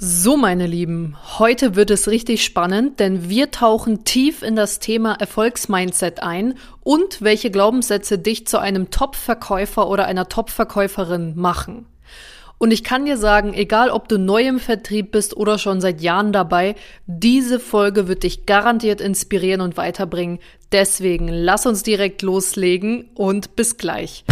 So, meine Lieben, heute wird es richtig spannend, denn wir tauchen tief in das Thema Erfolgsmindset ein und welche Glaubenssätze dich zu einem Top-Verkäufer oder einer Top-Verkäuferin machen. Und ich kann dir sagen, egal ob du neu im Vertrieb bist oder schon seit Jahren dabei, diese Folge wird dich garantiert inspirieren und weiterbringen. Deswegen lass uns direkt loslegen und bis gleich.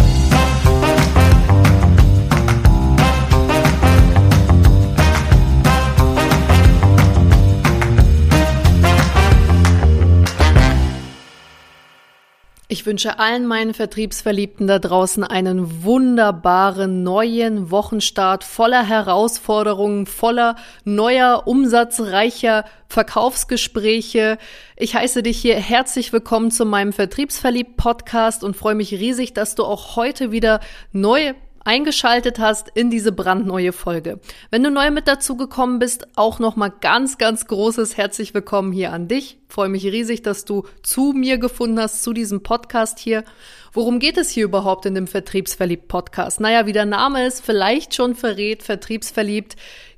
Ich wünsche allen meinen Vertriebsverliebten da draußen einen wunderbaren neuen Wochenstart voller Herausforderungen, voller neuer, umsatzreicher Verkaufsgespräche. Ich heiße dich hier herzlich willkommen zu meinem Vertriebsverliebt Podcast und freue mich riesig, dass du auch heute wieder neu eingeschaltet hast in diese brandneue Folge. Wenn du neu mit dazu gekommen bist, auch nochmal ganz, ganz großes herzlich willkommen hier an dich. freue mich riesig, dass du zu mir gefunden hast, zu diesem Podcast hier. Worum geht es hier überhaupt in dem Vertriebsverliebt Podcast? Naja, wie der Name es vielleicht schon verrät, Vertriebsverliebt,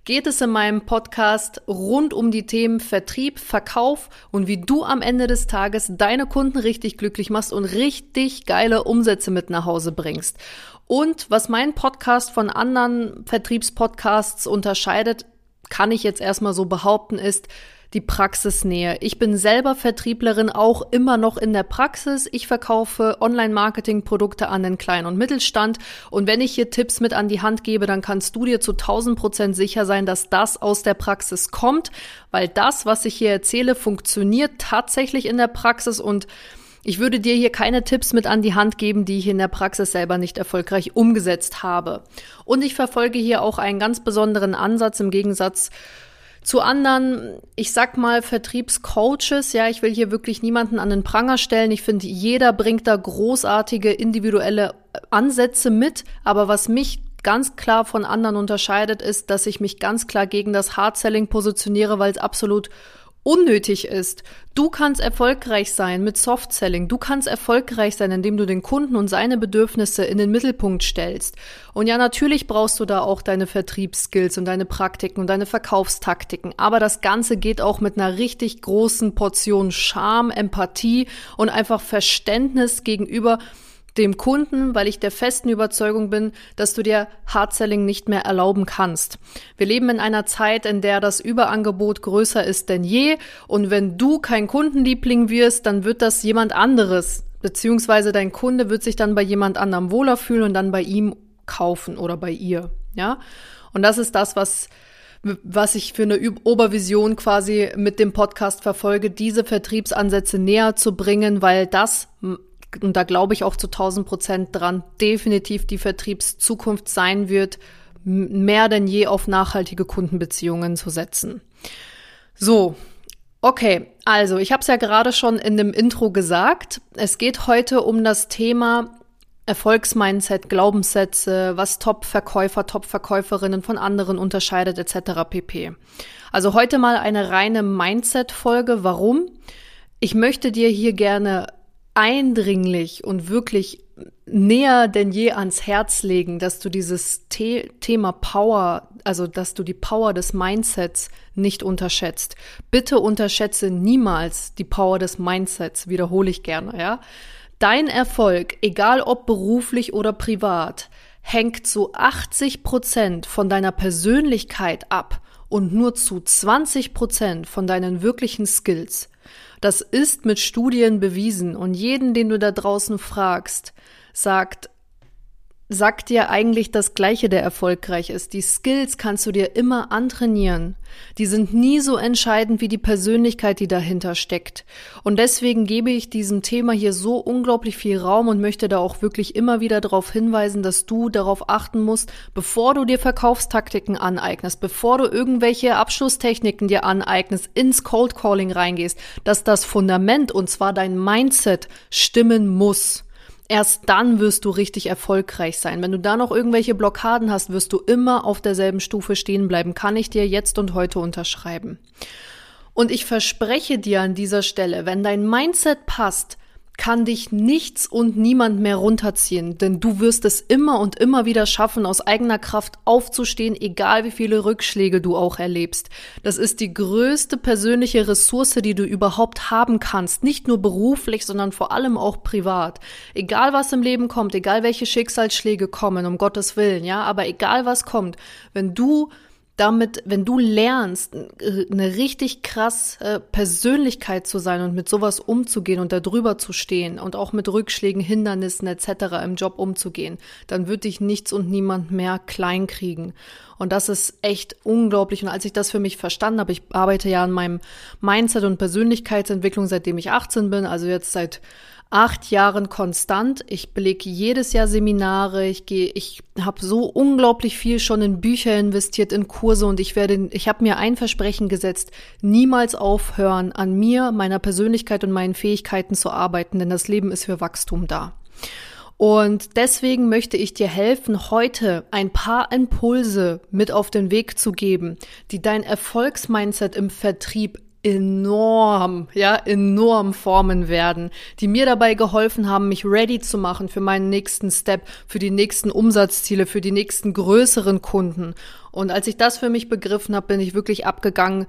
geht es in meinem Podcast rund um die Themen Vertrieb, Verkauf und wie du am Ende des Tages deine Kunden richtig glücklich machst und richtig geile Umsätze mit nach Hause bringst. Und was mein Podcast von anderen Vertriebspodcasts unterscheidet, kann ich jetzt erstmal so behaupten, ist die Praxisnähe. Ich bin selber Vertrieblerin, auch immer noch in der Praxis. Ich verkaufe Online-Marketing-Produkte an den Klein- und Mittelstand. Und wenn ich hier Tipps mit an die Hand gebe, dann kannst du dir zu 1000 Prozent sicher sein, dass das aus der Praxis kommt, weil das, was ich hier erzähle, funktioniert tatsächlich in der Praxis und ich würde dir hier keine Tipps mit an die Hand geben, die ich in der Praxis selber nicht erfolgreich umgesetzt habe. Und ich verfolge hier auch einen ganz besonderen Ansatz im Gegensatz zu anderen, ich sag mal, Vertriebscoaches, ja, ich will hier wirklich niemanden an den Pranger stellen. Ich finde, jeder bringt da großartige individuelle Ansätze mit. Aber was mich ganz klar von anderen unterscheidet, ist, dass ich mich ganz klar gegen das Hard-Selling positioniere, weil es absolut unnötig ist. Du kannst erfolgreich sein mit Soft-Selling. Du kannst erfolgreich sein, indem du den Kunden und seine Bedürfnisse in den Mittelpunkt stellst. Und ja, natürlich brauchst du da auch deine Vertriebsskills und deine Praktiken und deine Verkaufstaktiken. Aber das Ganze geht auch mit einer richtig großen Portion Charme, Empathie und einfach Verständnis gegenüber dem Kunden, weil ich der festen Überzeugung bin, dass du dir Hardselling nicht mehr erlauben kannst. Wir leben in einer Zeit, in der das Überangebot größer ist denn je und wenn du kein Kundenliebling wirst, dann wird das jemand anderes, beziehungsweise dein Kunde wird sich dann bei jemand anderem wohler fühlen und dann bei ihm kaufen oder bei ihr, ja? Und das ist das, was was ich für eine Obervision quasi mit dem Podcast verfolge, diese Vertriebsansätze näher zu bringen, weil das und da glaube ich auch zu 1000 Prozent dran, definitiv die Vertriebszukunft sein wird, mehr denn je auf nachhaltige Kundenbeziehungen zu setzen. So, okay, also ich habe es ja gerade schon in dem Intro gesagt. Es geht heute um das Thema Erfolgsmindset, Glaubenssätze, was Top-Verkäufer, Top-Verkäuferinnen von anderen unterscheidet etc. pp. Also heute mal eine reine Mindset-Folge. Warum? Ich möchte dir hier gerne eindringlich und wirklich näher denn je ans Herz legen, dass du dieses The Thema Power, also dass du die Power des Mindsets nicht unterschätzt. Bitte unterschätze niemals die Power des Mindsets, wiederhole ich gerne, ja. Dein Erfolg, egal ob beruflich oder privat, hängt zu 80 Prozent von deiner Persönlichkeit ab und nur zu 20 Prozent von deinen wirklichen Skills. Das ist mit Studien bewiesen und jeden, den du da draußen fragst, sagt, sagt dir eigentlich das Gleiche, der erfolgreich ist. Die Skills kannst du dir immer antrainieren. Die sind nie so entscheidend wie die Persönlichkeit, die dahinter steckt. Und deswegen gebe ich diesem Thema hier so unglaublich viel Raum und möchte da auch wirklich immer wieder darauf hinweisen, dass du darauf achten musst, bevor du dir Verkaufstaktiken aneignest, bevor du irgendwelche Abschlusstechniken dir aneignest, ins Cold Calling reingehst, dass das Fundament, und zwar dein Mindset, stimmen muss. Erst dann wirst du richtig erfolgreich sein. Wenn du da noch irgendwelche Blockaden hast, wirst du immer auf derselben Stufe stehen bleiben. Kann ich dir jetzt und heute unterschreiben. Und ich verspreche dir an dieser Stelle, wenn dein Mindset passt, kann dich nichts und niemand mehr runterziehen, denn du wirst es immer und immer wieder schaffen, aus eigener Kraft aufzustehen, egal wie viele Rückschläge du auch erlebst. Das ist die größte persönliche Ressource, die du überhaupt haben kannst, nicht nur beruflich, sondern vor allem auch privat. Egal was im Leben kommt, egal welche Schicksalsschläge kommen, um Gottes Willen, ja, aber egal was kommt, wenn du damit, wenn du lernst, eine richtig krass äh, Persönlichkeit zu sein und mit sowas umzugehen und darüber zu stehen und auch mit Rückschlägen, Hindernissen etc. im Job umzugehen, dann wird dich nichts und niemand mehr klein kriegen. Und das ist echt unglaublich. Und als ich das für mich verstanden habe, ich arbeite ja an meinem Mindset und Persönlichkeitsentwicklung, seitdem ich 18 bin, also jetzt seit acht Jahren konstant. Ich belege jedes Jahr Seminare. Ich gehe, ich habe so unglaublich viel schon in Bücher investiert, in Kurse und ich werde, ich habe mir ein Versprechen gesetzt, niemals aufhören, an mir, meiner Persönlichkeit und meinen Fähigkeiten zu arbeiten, denn das Leben ist für Wachstum da. Und deswegen möchte ich dir helfen, heute ein paar Impulse mit auf den Weg zu geben, die dein Erfolgsmindset im Vertrieb enorm, ja, enorm formen werden, die mir dabei geholfen haben, mich ready zu machen für meinen nächsten Step, für die nächsten Umsatzziele, für die nächsten größeren Kunden. Und als ich das für mich begriffen habe, bin ich wirklich abgegangen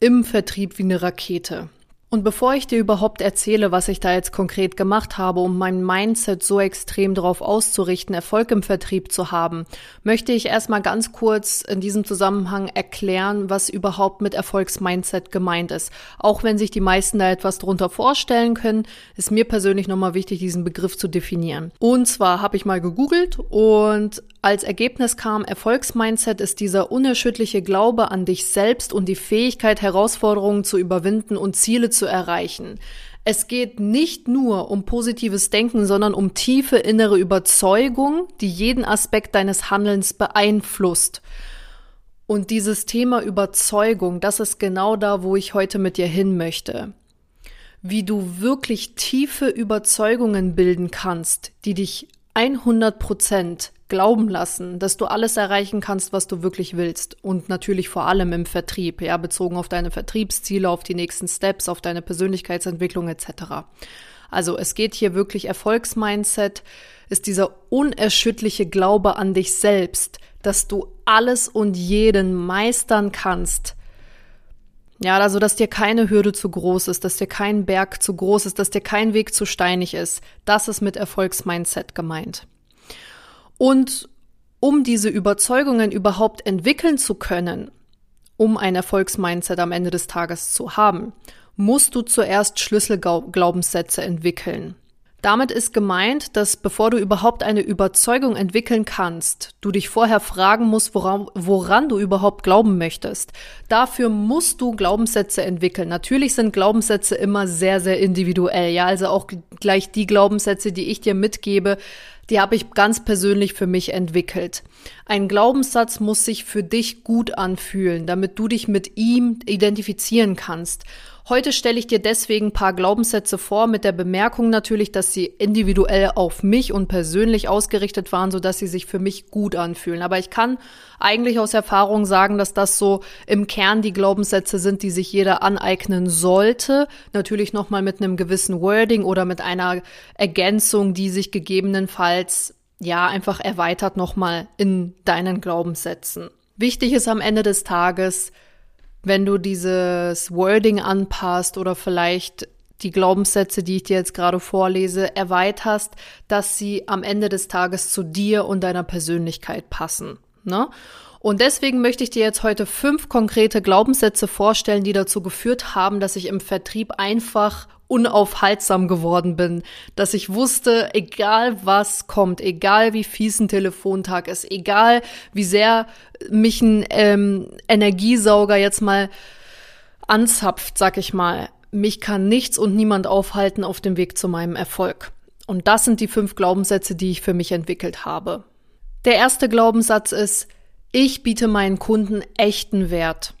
im Vertrieb wie eine Rakete. Und bevor ich dir überhaupt erzähle, was ich da jetzt konkret gemacht habe, um mein Mindset so extrem darauf auszurichten, Erfolg im Vertrieb zu haben, möchte ich erstmal ganz kurz in diesem Zusammenhang erklären, was überhaupt mit Erfolgsmindset gemeint ist. Auch wenn sich die meisten da etwas drunter vorstellen können, ist mir persönlich nochmal wichtig, diesen Begriff zu definieren. Und zwar habe ich mal gegoogelt und als Ergebnis kam, Erfolgsmindset ist dieser unerschütterliche Glaube an dich selbst und die Fähigkeit, Herausforderungen zu überwinden und Ziele zu erreichen. Es geht nicht nur um positives Denken, sondern um tiefe innere Überzeugung, die jeden Aspekt deines Handelns beeinflusst. Und dieses Thema Überzeugung, das ist genau da, wo ich heute mit dir hin möchte. Wie du wirklich tiefe Überzeugungen bilden kannst, die dich 100 Prozent glauben lassen, dass du alles erreichen kannst, was du wirklich willst. Und natürlich vor allem im Vertrieb, ja, bezogen auf deine Vertriebsziele, auf die nächsten Steps, auf deine Persönlichkeitsentwicklung etc. Also es geht hier wirklich Erfolgsmindset, ist dieser unerschütterliche Glaube an dich selbst, dass du alles und jeden meistern kannst. Ja, also dass dir keine Hürde zu groß ist, dass dir kein Berg zu groß ist, dass dir kein Weg zu steinig ist. Das ist mit Erfolgsmindset gemeint. Und um diese Überzeugungen überhaupt entwickeln zu können, um ein Erfolgsmindset am Ende des Tages zu haben, musst du zuerst Schlüsselglaubenssätze entwickeln. Damit ist gemeint, dass bevor du überhaupt eine Überzeugung entwickeln kannst, du dich vorher fragen musst, woran, woran, du überhaupt glauben möchtest. Dafür musst du Glaubenssätze entwickeln. Natürlich sind Glaubenssätze immer sehr, sehr individuell. Ja, also auch gleich die Glaubenssätze, die ich dir mitgebe, die habe ich ganz persönlich für mich entwickelt. Ein Glaubenssatz muss sich für dich gut anfühlen, damit du dich mit ihm identifizieren kannst. Heute stelle ich dir deswegen ein paar Glaubenssätze vor, mit der Bemerkung natürlich, dass sie individuell auf mich und persönlich ausgerichtet waren, sodass sie sich für mich gut anfühlen. Aber ich kann eigentlich aus Erfahrung sagen, dass das so im Kern die Glaubenssätze sind, die sich jeder aneignen sollte. Natürlich nochmal mit einem gewissen Wording oder mit einer Ergänzung, die sich gegebenenfalls ja einfach erweitert nochmal in deinen Glaubenssätzen. Wichtig ist am Ende des Tages, wenn du dieses Wording anpasst oder vielleicht die Glaubenssätze, die ich dir jetzt gerade vorlese, erweiterst, dass sie am Ende des Tages zu dir und deiner Persönlichkeit passen. Ne? Und deswegen möchte ich dir jetzt heute fünf konkrete Glaubenssätze vorstellen, die dazu geführt haben, dass ich im Vertrieb einfach unaufhaltsam geworden bin, dass ich wusste, egal was kommt, egal wie fies ein Telefontag ist, egal wie sehr mich ein ähm, Energiesauger jetzt mal anzapft, sag ich mal, mich kann nichts und niemand aufhalten auf dem Weg zu meinem Erfolg. Und das sind die fünf Glaubenssätze, die ich für mich entwickelt habe. Der erste Glaubenssatz ist, ich biete meinen Kunden echten Wert.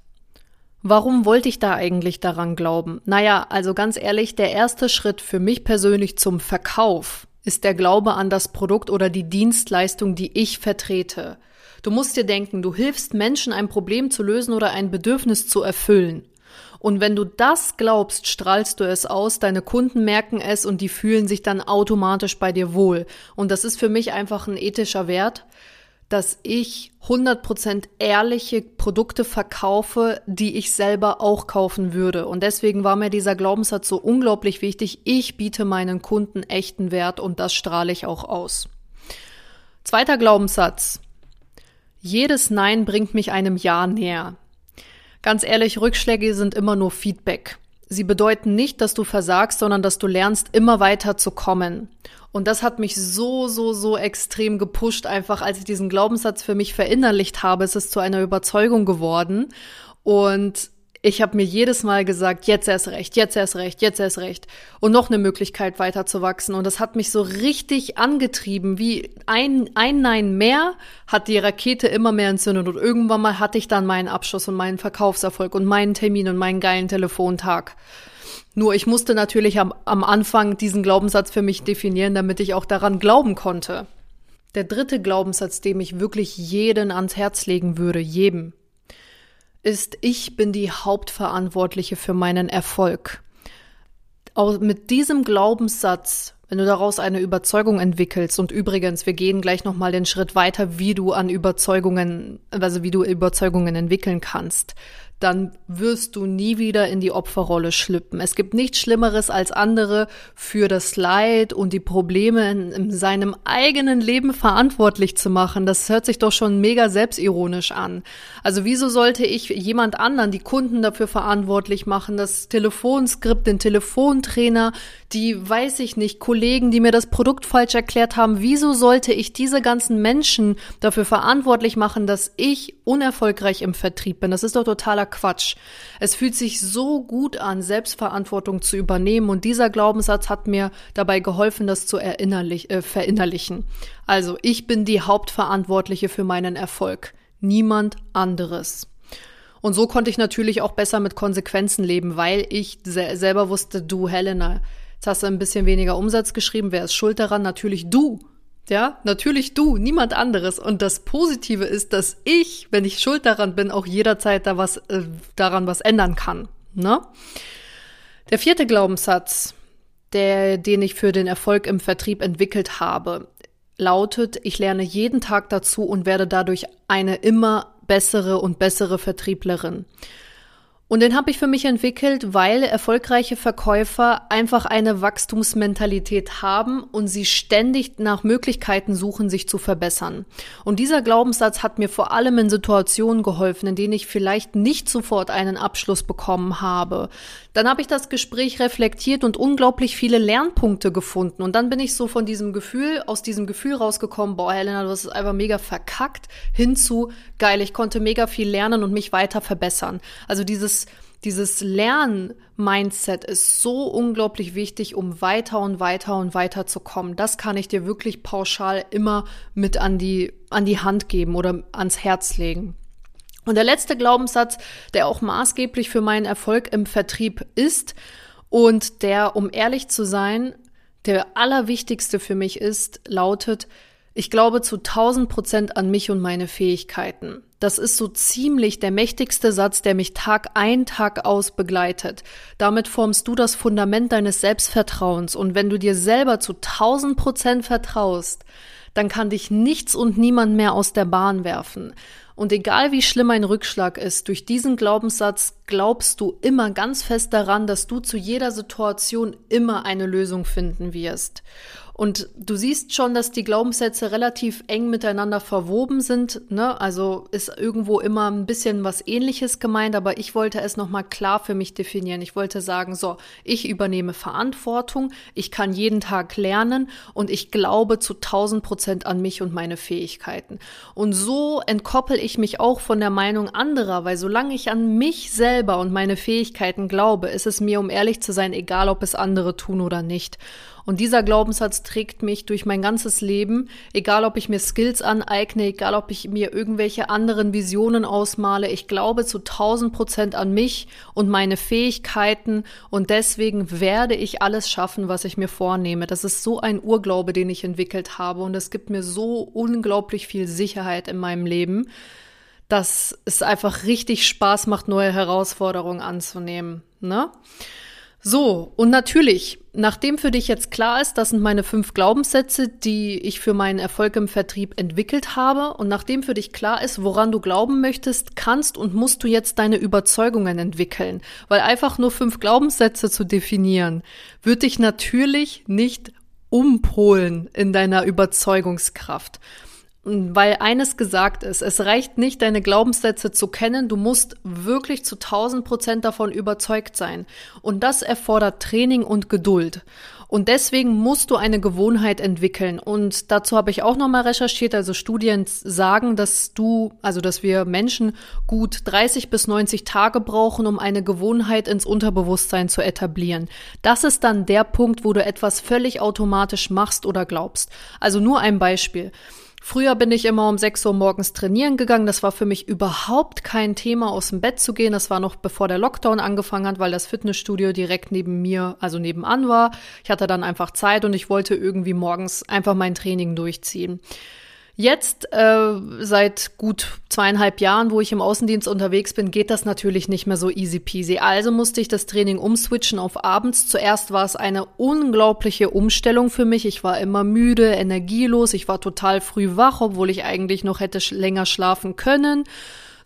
Warum wollte ich da eigentlich daran glauben? Naja, also ganz ehrlich, der erste Schritt für mich persönlich zum Verkauf ist der Glaube an das Produkt oder die Dienstleistung, die ich vertrete. Du musst dir denken, du hilfst Menschen, ein Problem zu lösen oder ein Bedürfnis zu erfüllen. Und wenn du das glaubst, strahlst du es aus, deine Kunden merken es und die fühlen sich dann automatisch bei dir wohl. Und das ist für mich einfach ein ethischer Wert, dass ich 100% ehrliche Produkte verkaufe, die ich selber auch kaufen würde. Und deswegen war mir dieser Glaubenssatz so unglaublich wichtig. Ich biete meinen Kunden echten Wert und das strahle ich auch aus. Zweiter Glaubenssatz. Jedes Nein bringt mich einem Ja näher. Ganz ehrlich, Rückschläge sind immer nur Feedback. Sie bedeuten nicht, dass du versagst, sondern dass du lernst, immer weiter zu kommen. Und das hat mich so, so, so extrem gepusht, einfach als ich diesen Glaubenssatz für mich verinnerlicht habe. Es ist zu einer Überzeugung geworden. Und ich habe mir jedes Mal gesagt, jetzt erst recht, jetzt erst recht, jetzt erst recht. Und noch eine Möglichkeit weiterzuwachsen. Und das hat mich so richtig angetrieben. Wie ein, ein Nein mehr hat die Rakete immer mehr entzündet. Und irgendwann mal hatte ich dann meinen Abschluss und meinen Verkaufserfolg und meinen Termin und meinen geilen Telefontag. Nur ich musste natürlich am, am Anfang diesen Glaubenssatz für mich definieren, damit ich auch daran glauben konnte. Der dritte Glaubenssatz, dem ich wirklich jeden ans Herz legen würde, jedem, ist, ich bin die Hauptverantwortliche für meinen Erfolg. Auch mit diesem Glaubenssatz, wenn du daraus eine Überzeugung entwickelst, und übrigens, wir gehen gleich nochmal den Schritt weiter, wie du an Überzeugungen, also wie du Überzeugungen entwickeln kannst, dann wirst du nie wieder in die Opferrolle schlüpfen. Es gibt nichts Schlimmeres als andere für das Leid und die Probleme in, in, seinem eigenen Leben verantwortlich zu machen. Das hört sich doch schon mega selbstironisch an. Also wieso sollte ich jemand anderen, die Kunden dafür verantwortlich machen, das Telefonskript, den Telefontrainer, die, weiß ich nicht, Kollegen, die mir das Produkt falsch erklärt haben, wieso sollte ich diese ganzen Menschen dafür verantwortlich machen, dass ich unerfolgreich im Vertrieb bin? Das ist doch totaler Quatsch. Es fühlt sich so gut an, Selbstverantwortung zu übernehmen und dieser Glaubenssatz hat mir dabei geholfen, das zu erinnerlich, äh, verinnerlichen. Also, ich bin die Hauptverantwortliche für meinen Erfolg. Niemand anderes. Und so konnte ich natürlich auch besser mit Konsequenzen leben, weil ich se selber wusste, du Helena, jetzt hast du ein bisschen weniger Umsatz geschrieben, wer ist schuld daran? Natürlich du. Ja, natürlich du, niemand anderes. Und das Positive ist, dass ich, wenn ich schuld daran bin, auch jederzeit da was, äh, daran was ändern kann. Ne? Der vierte Glaubenssatz, der, den ich für den Erfolg im Vertrieb entwickelt habe, lautet, ich lerne jeden Tag dazu und werde dadurch eine immer bessere und bessere Vertrieblerin. Und den habe ich für mich entwickelt, weil erfolgreiche Verkäufer einfach eine Wachstumsmentalität haben und sie ständig nach Möglichkeiten suchen, sich zu verbessern. Und dieser Glaubenssatz hat mir vor allem in Situationen geholfen, in denen ich vielleicht nicht sofort einen Abschluss bekommen habe. Dann habe ich das Gespräch reflektiert und unglaublich viele Lernpunkte gefunden. Und dann bin ich so von diesem Gefühl, aus diesem Gefühl rausgekommen, boah, Helena, du hast es einfach mega verkackt, hinzu, geil, ich konnte mega viel lernen und mich weiter verbessern. Also dieses dieses, Lern-Mindset ist so unglaublich wichtig, um weiter und weiter und weiter zu kommen. Das kann ich dir wirklich pauschal immer mit an die, an die Hand geben oder ans Herz legen. Und der letzte Glaubenssatz, der auch maßgeblich für meinen Erfolg im Vertrieb ist und der, um ehrlich zu sein, der allerwichtigste für mich ist, lautet, ich glaube zu 1000 Prozent an mich und meine Fähigkeiten. Das ist so ziemlich der mächtigste Satz, der mich Tag ein, Tag aus begleitet. Damit formst du das Fundament deines Selbstvertrauens. Und wenn du dir selber zu 1000 Prozent vertraust, dann kann dich nichts und niemand mehr aus der Bahn werfen. Und egal wie schlimm ein Rückschlag ist, durch diesen Glaubenssatz glaubst du immer ganz fest daran, dass du zu jeder Situation immer eine Lösung finden wirst. Und du siehst schon, dass die Glaubenssätze relativ eng miteinander verwoben sind. Ne? Also ist irgendwo immer ein bisschen was Ähnliches gemeint, aber ich wollte es nochmal klar für mich definieren. Ich wollte sagen, so, ich übernehme Verantwortung, ich kann jeden Tag lernen und ich glaube zu 1000 Prozent an mich und meine Fähigkeiten. Und so entkoppel ich mich auch von der Meinung anderer, weil solange ich an mich selber und meine Fähigkeiten glaube, ist es mir, um ehrlich zu sein, egal, ob es andere tun oder nicht. Und dieser Glaubenssatz trägt mich durch mein ganzes Leben, egal ob ich mir Skills aneigne, egal ob ich mir irgendwelche anderen Visionen ausmale. Ich glaube zu 1000 Prozent an mich und meine Fähigkeiten und deswegen werde ich alles schaffen, was ich mir vornehme. Das ist so ein Urglaube, den ich entwickelt habe und es gibt mir so unglaublich viel Sicherheit in meinem Leben dass es einfach richtig Spaß macht, neue Herausforderungen anzunehmen. Ne? So, und natürlich, nachdem für dich jetzt klar ist, das sind meine fünf Glaubenssätze, die ich für meinen Erfolg im Vertrieb entwickelt habe, und nachdem für dich klar ist, woran du glauben möchtest, kannst und musst du jetzt deine Überzeugungen entwickeln. Weil einfach nur fünf Glaubenssätze zu definieren, wird dich natürlich nicht umpolen in deiner Überzeugungskraft. Weil eines gesagt ist, es reicht nicht, deine Glaubenssätze zu kennen, du musst wirklich zu 1000 Prozent davon überzeugt sein. Und das erfordert Training und Geduld. Und deswegen musst du eine Gewohnheit entwickeln. Und dazu habe ich auch nochmal recherchiert. Also Studien sagen, dass du, also dass wir Menschen gut 30 bis 90 Tage brauchen, um eine Gewohnheit ins Unterbewusstsein zu etablieren. Das ist dann der Punkt, wo du etwas völlig automatisch machst oder glaubst. Also nur ein Beispiel. Früher bin ich immer um 6 Uhr morgens trainieren gegangen. Das war für mich überhaupt kein Thema, aus dem Bett zu gehen. Das war noch bevor der Lockdown angefangen hat, weil das Fitnessstudio direkt neben mir, also nebenan war. Ich hatte dann einfach Zeit und ich wollte irgendwie morgens einfach mein Training durchziehen. Jetzt, äh, seit gut zweieinhalb Jahren, wo ich im Außendienst unterwegs bin, geht das natürlich nicht mehr so easy peasy. Also musste ich das Training umswitchen auf abends. Zuerst war es eine unglaubliche Umstellung für mich. Ich war immer müde, energielos. Ich war total früh wach, obwohl ich eigentlich noch hätte länger schlafen können.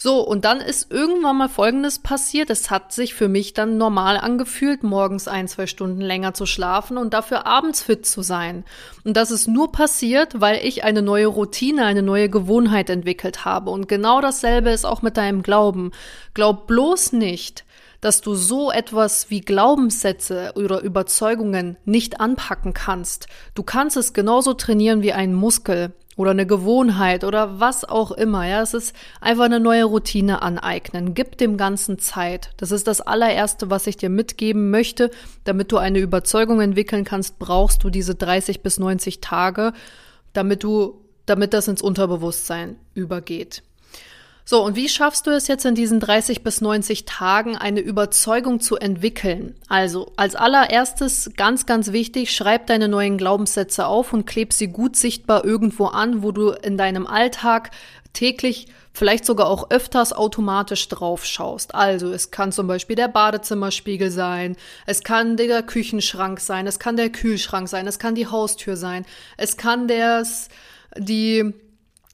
So, und dann ist irgendwann mal Folgendes passiert. Es hat sich für mich dann normal angefühlt, morgens ein, zwei Stunden länger zu schlafen und dafür abends fit zu sein. Und das ist nur passiert, weil ich eine neue Routine, eine neue Gewohnheit entwickelt habe. Und genau dasselbe ist auch mit deinem Glauben. Glaub bloß nicht, dass du so etwas wie Glaubenssätze oder Überzeugungen nicht anpacken kannst. Du kannst es genauso trainieren wie einen Muskel oder eine Gewohnheit oder was auch immer. Ja, es ist einfach eine neue Routine aneignen. Gib dem Ganzen Zeit. Das ist das allererste, was ich dir mitgeben möchte. Damit du eine Überzeugung entwickeln kannst, brauchst du diese 30 bis 90 Tage, damit du, damit das ins Unterbewusstsein übergeht. So, und wie schaffst du es jetzt in diesen 30 bis 90 Tagen, eine Überzeugung zu entwickeln? Also, als allererstes, ganz, ganz wichtig, schreib deine neuen Glaubenssätze auf und kleb sie gut sichtbar irgendwo an, wo du in deinem Alltag täglich, vielleicht sogar auch öfters automatisch drauf schaust. Also, es kann zum Beispiel der Badezimmerspiegel sein, es kann der Küchenschrank sein, es kann der Kühlschrank sein, es kann die Haustür sein, es kann das, die,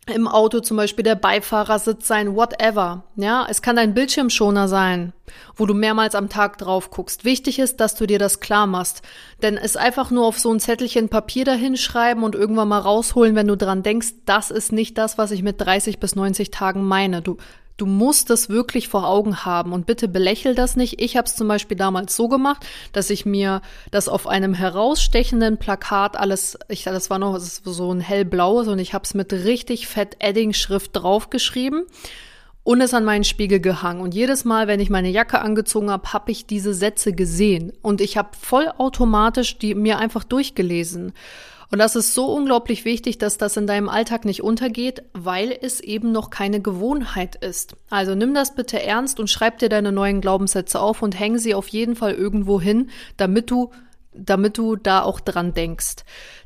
im Auto zum Beispiel der Beifahrersitz sein, whatever. Ja, es kann ein Bildschirmschoner sein, wo du mehrmals am Tag drauf guckst. Wichtig ist, dass du dir das klar machst. Denn es einfach nur auf so ein Zettelchen Papier dahinschreiben und irgendwann mal rausholen, wenn du dran denkst, das ist nicht das, was ich mit 30 bis 90 Tagen meine. Du Du musst das wirklich vor Augen haben und bitte belächel das nicht. Ich habe es zum Beispiel damals so gemacht, dass ich mir das auf einem herausstechenden Plakat alles, ich, das war noch so ein hellblaues und ich habe es mit richtig fett Edding-Schrift draufgeschrieben und es an meinen Spiegel gehangen. Und jedes Mal, wenn ich meine Jacke angezogen habe, habe ich diese Sätze gesehen und ich habe vollautomatisch die mir einfach durchgelesen. Und das ist so unglaublich wichtig, dass das in deinem Alltag nicht untergeht, weil es eben noch keine Gewohnheit ist. Also nimm das bitte ernst und schreib dir deine neuen Glaubenssätze auf und häng sie auf jeden Fall irgendwo hin, damit du damit du da auch dran denkst.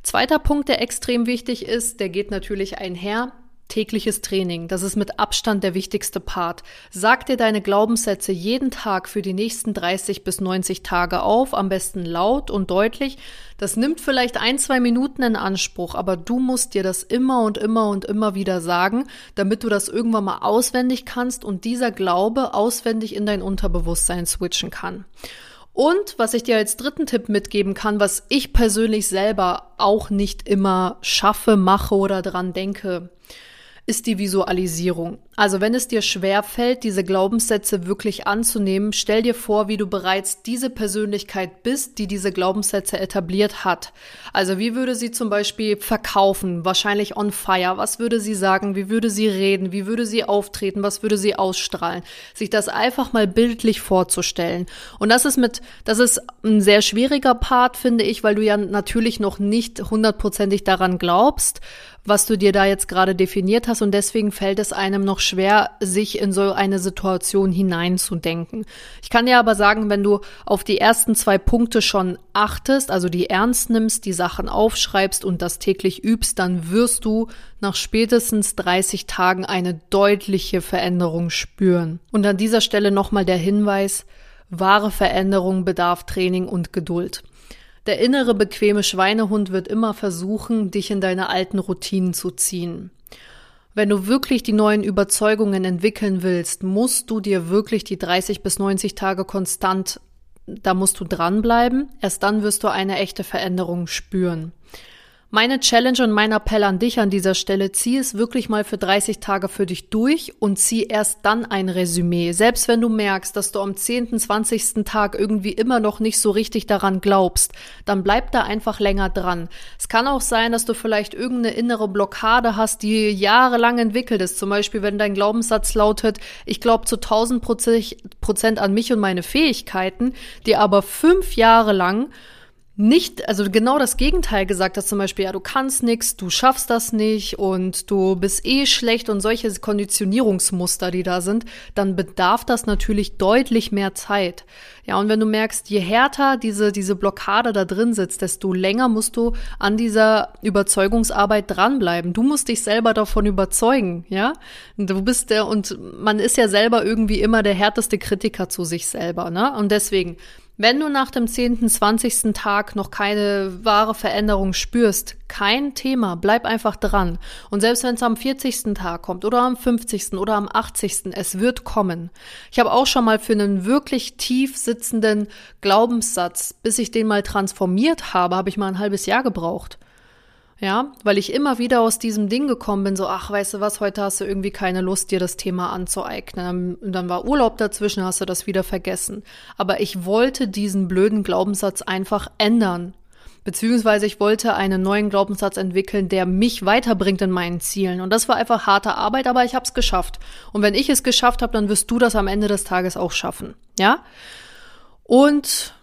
Zweiter Punkt, der extrem wichtig ist, der geht natürlich einher Tägliches Training, das ist mit Abstand der wichtigste Part. Sag dir deine Glaubenssätze jeden Tag für die nächsten 30 bis 90 Tage auf, am besten laut und deutlich. Das nimmt vielleicht ein, zwei Minuten in Anspruch, aber du musst dir das immer und immer und immer wieder sagen, damit du das irgendwann mal auswendig kannst und dieser Glaube auswendig in dein Unterbewusstsein switchen kann. Und was ich dir als dritten Tipp mitgeben kann, was ich persönlich selber auch nicht immer schaffe, mache oder dran denke ist die Visualisierung. Also wenn es dir schwer fällt, diese Glaubenssätze wirklich anzunehmen, stell dir vor, wie du bereits diese Persönlichkeit bist, die diese Glaubenssätze etabliert hat. Also wie würde sie zum Beispiel verkaufen? Wahrscheinlich on fire. Was würde sie sagen? Wie würde sie reden? Wie würde sie auftreten? Was würde sie ausstrahlen? Sich das einfach mal bildlich vorzustellen. Und das ist mit, das ist ein sehr schwieriger Part, finde ich, weil du ja natürlich noch nicht hundertprozentig daran glaubst was du dir da jetzt gerade definiert hast und deswegen fällt es einem noch schwer, sich in so eine Situation hineinzudenken. Ich kann dir aber sagen, wenn du auf die ersten zwei Punkte schon achtest, also die ernst nimmst, die Sachen aufschreibst und das täglich übst, dann wirst du nach spätestens 30 Tagen eine deutliche Veränderung spüren. Und an dieser Stelle nochmal der Hinweis, wahre Veränderung bedarf Training und Geduld. Der innere bequeme Schweinehund wird immer versuchen, dich in deine alten Routinen zu ziehen. Wenn du wirklich die neuen Überzeugungen entwickeln willst, musst du dir wirklich die 30 bis 90 Tage konstant, da musst du dranbleiben. Erst dann wirst du eine echte Veränderung spüren. Meine Challenge und mein Appell an dich an dieser Stelle, zieh es wirklich mal für 30 Tage für dich durch und zieh erst dann ein Resümee. Selbst wenn du merkst, dass du am 10., 20. Tag irgendwie immer noch nicht so richtig daran glaubst, dann bleib da einfach länger dran. Es kann auch sein, dass du vielleicht irgendeine innere Blockade hast, die jahrelang entwickelt ist. Zum Beispiel, wenn dein Glaubenssatz lautet, ich glaube zu 1000 Prozent an mich und meine Fähigkeiten, die aber fünf Jahre lang nicht, also genau das Gegenteil gesagt hast, zum Beispiel, ja, du kannst nichts, du schaffst das nicht und du bist eh schlecht und solche Konditionierungsmuster, die da sind, dann bedarf das natürlich deutlich mehr Zeit. Ja, und wenn du merkst, je härter diese, diese Blockade da drin sitzt, desto länger musst du an dieser Überzeugungsarbeit dranbleiben. Du musst dich selber davon überzeugen, ja. Du bist der, und man ist ja selber irgendwie immer der härteste Kritiker zu sich selber, ne? Und deswegen, wenn du nach dem 10., 20. Tag noch keine wahre Veränderung spürst, kein Thema, bleib einfach dran. Und selbst wenn es am 40. Tag kommt oder am 50. oder am 80., es wird kommen. Ich habe auch schon mal für einen wirklich tief sitzenden Glaubenssatz, bis ich den mal transformiert habe, habe ich mal ein halbes Jahr gebraucht. Ja, weil ich immer wieder aus diesem Ding gekommen bin, so, ach, weißt du was, heute hast du irgendwie keine Lust, dir das Thema anzueignen. Und dann war Urlaub dazwischen, hast du das wieder vergessen. Aber ich wollte diesen blöden Glaubenssatz einfach ändern. Beziehungsweise ich wollte einen neuen Glaubenssatz entwickeln, der mich weiterbringt in meinen Zielen. Und das war einfach harte Arbeit, aber ich habe es geschafft. Und wenn ich es geschafft habe, dann wirst du das am Ende des Tages auch schaffen. Ja? Und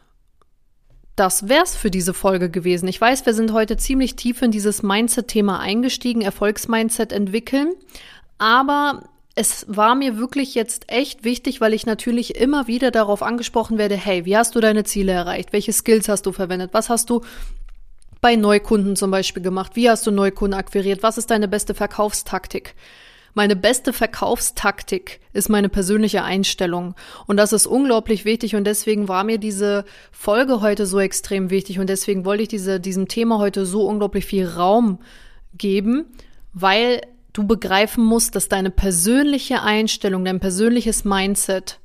das wär's für diese Folge gewesen. Ich weiß, wir sind heute ziemlich tief in dieses Mindset-Thema eingestiegen, Erfolgsmindset entwickeln. Aber es war mir wirklich jetzt echt wichtig, weil ich natürlich immer wieder darauf angesprochen werde, hey, wie hast du deine Ziele erreicht? Welche Skills hast du verwendet? Was hast du bei Neukunden zum Beispiel gemacht? Wie hast du Neukunden akquiriert? Was ist deine beste Verkaufstaktik? Meine beste Verkaufstaktik ist meine persönliche Einstellung. Und das ist unglaublich wichtig und deswegen war mir diese Folge heute so extrem wichtig und deswegen wollte ich diese, diesem Thema heute so unglaublich viel Raum geben, weil du begreifen musst, dass deine persönliche Einstellung, dein persönliches Mindset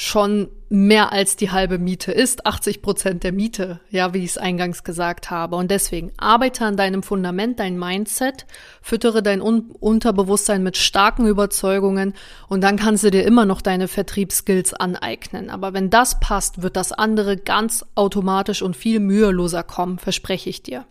schon mehr als die halbe Miete ist, 80 Prozent der Miete, ja, wie ich es eingangs gesagt habe. Und deswegen arbeite an deinem Fundament, dein Mindset, füttere dein Un Unterbewusstsein mit starken Überzeugungen und dann kannst du dir immer noch deine Vertriebsskills aneignen. Aber wenn das passt, wird das andere ganz automatisch und viel müheloser kommen, verspreche ich dir.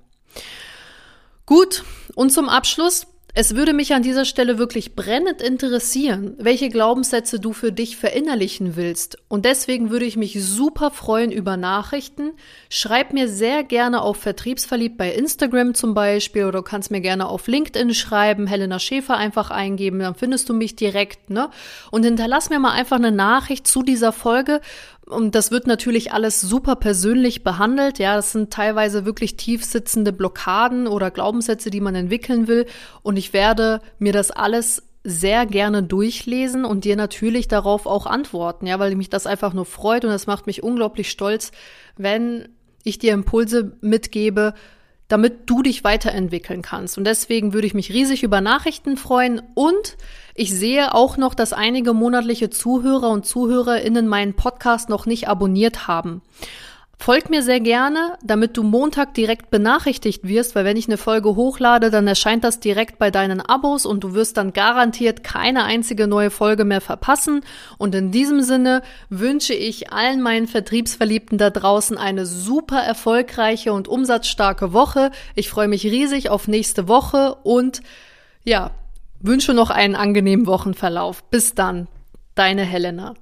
Gut, und zum Abschluss es würde mich an dieser Stelle wirklich brennend interessieren, welche Glaubenssätze du für dich verinnerlichen willst. Und deswegen würde ich mich super freuen über Nachrichten. Schreib mir sehr gerne auf Vertriebsverliebt bei Instagram zum Beispiel oder du kannst mir gerne auf LinkedIn schreiben, Helena Schäfer einfach eingeben, dann findest du mich direkt, ne? Und hinterlass mir mal einfach eine Nachricht zu dieser Folge, und das wird natürlich alles super persönlich behandelt. Ja, das sind teilweise wirklich tief sitzende Blockaden oder Glaubenssätze, die man entwickeln will. Und ich werde mir das alles sehr gerne durchlesen und dir natürlich darauf auch antworten. Ja, weil mich das einfach nur freut und es macht mich unglaublich stolz, wenn ich dir Impulse mitgebe, damit du dich weiterentwickeln kannst. Und deswegen würde ich mich riesig über Nachrichten freuen und ich sehe auch noch, dass einige monatliche Zuhörer und Zuhörerinnen meinen Podcast noch nicht abonniert haben. Folgt mir sehr gerne, damit du Montag direkt benachrichtigt wirst, weil wenn ich eine Folge hochlade, dann erscheint das direkt bei deinen Abos und du wirst dann garantiert keine einzige neue Folge mehr verpassen. Und in diesem Sinne wünsche ich allen meinen Vertriebsverliebten da draußen eine super erfolgreiche und umsatzstarke Woche. Ich freue mich riesig auf nächste Woche und ja, wünsche noch einen angenehmen Wochenverlauf. Bis dann, deine Helena.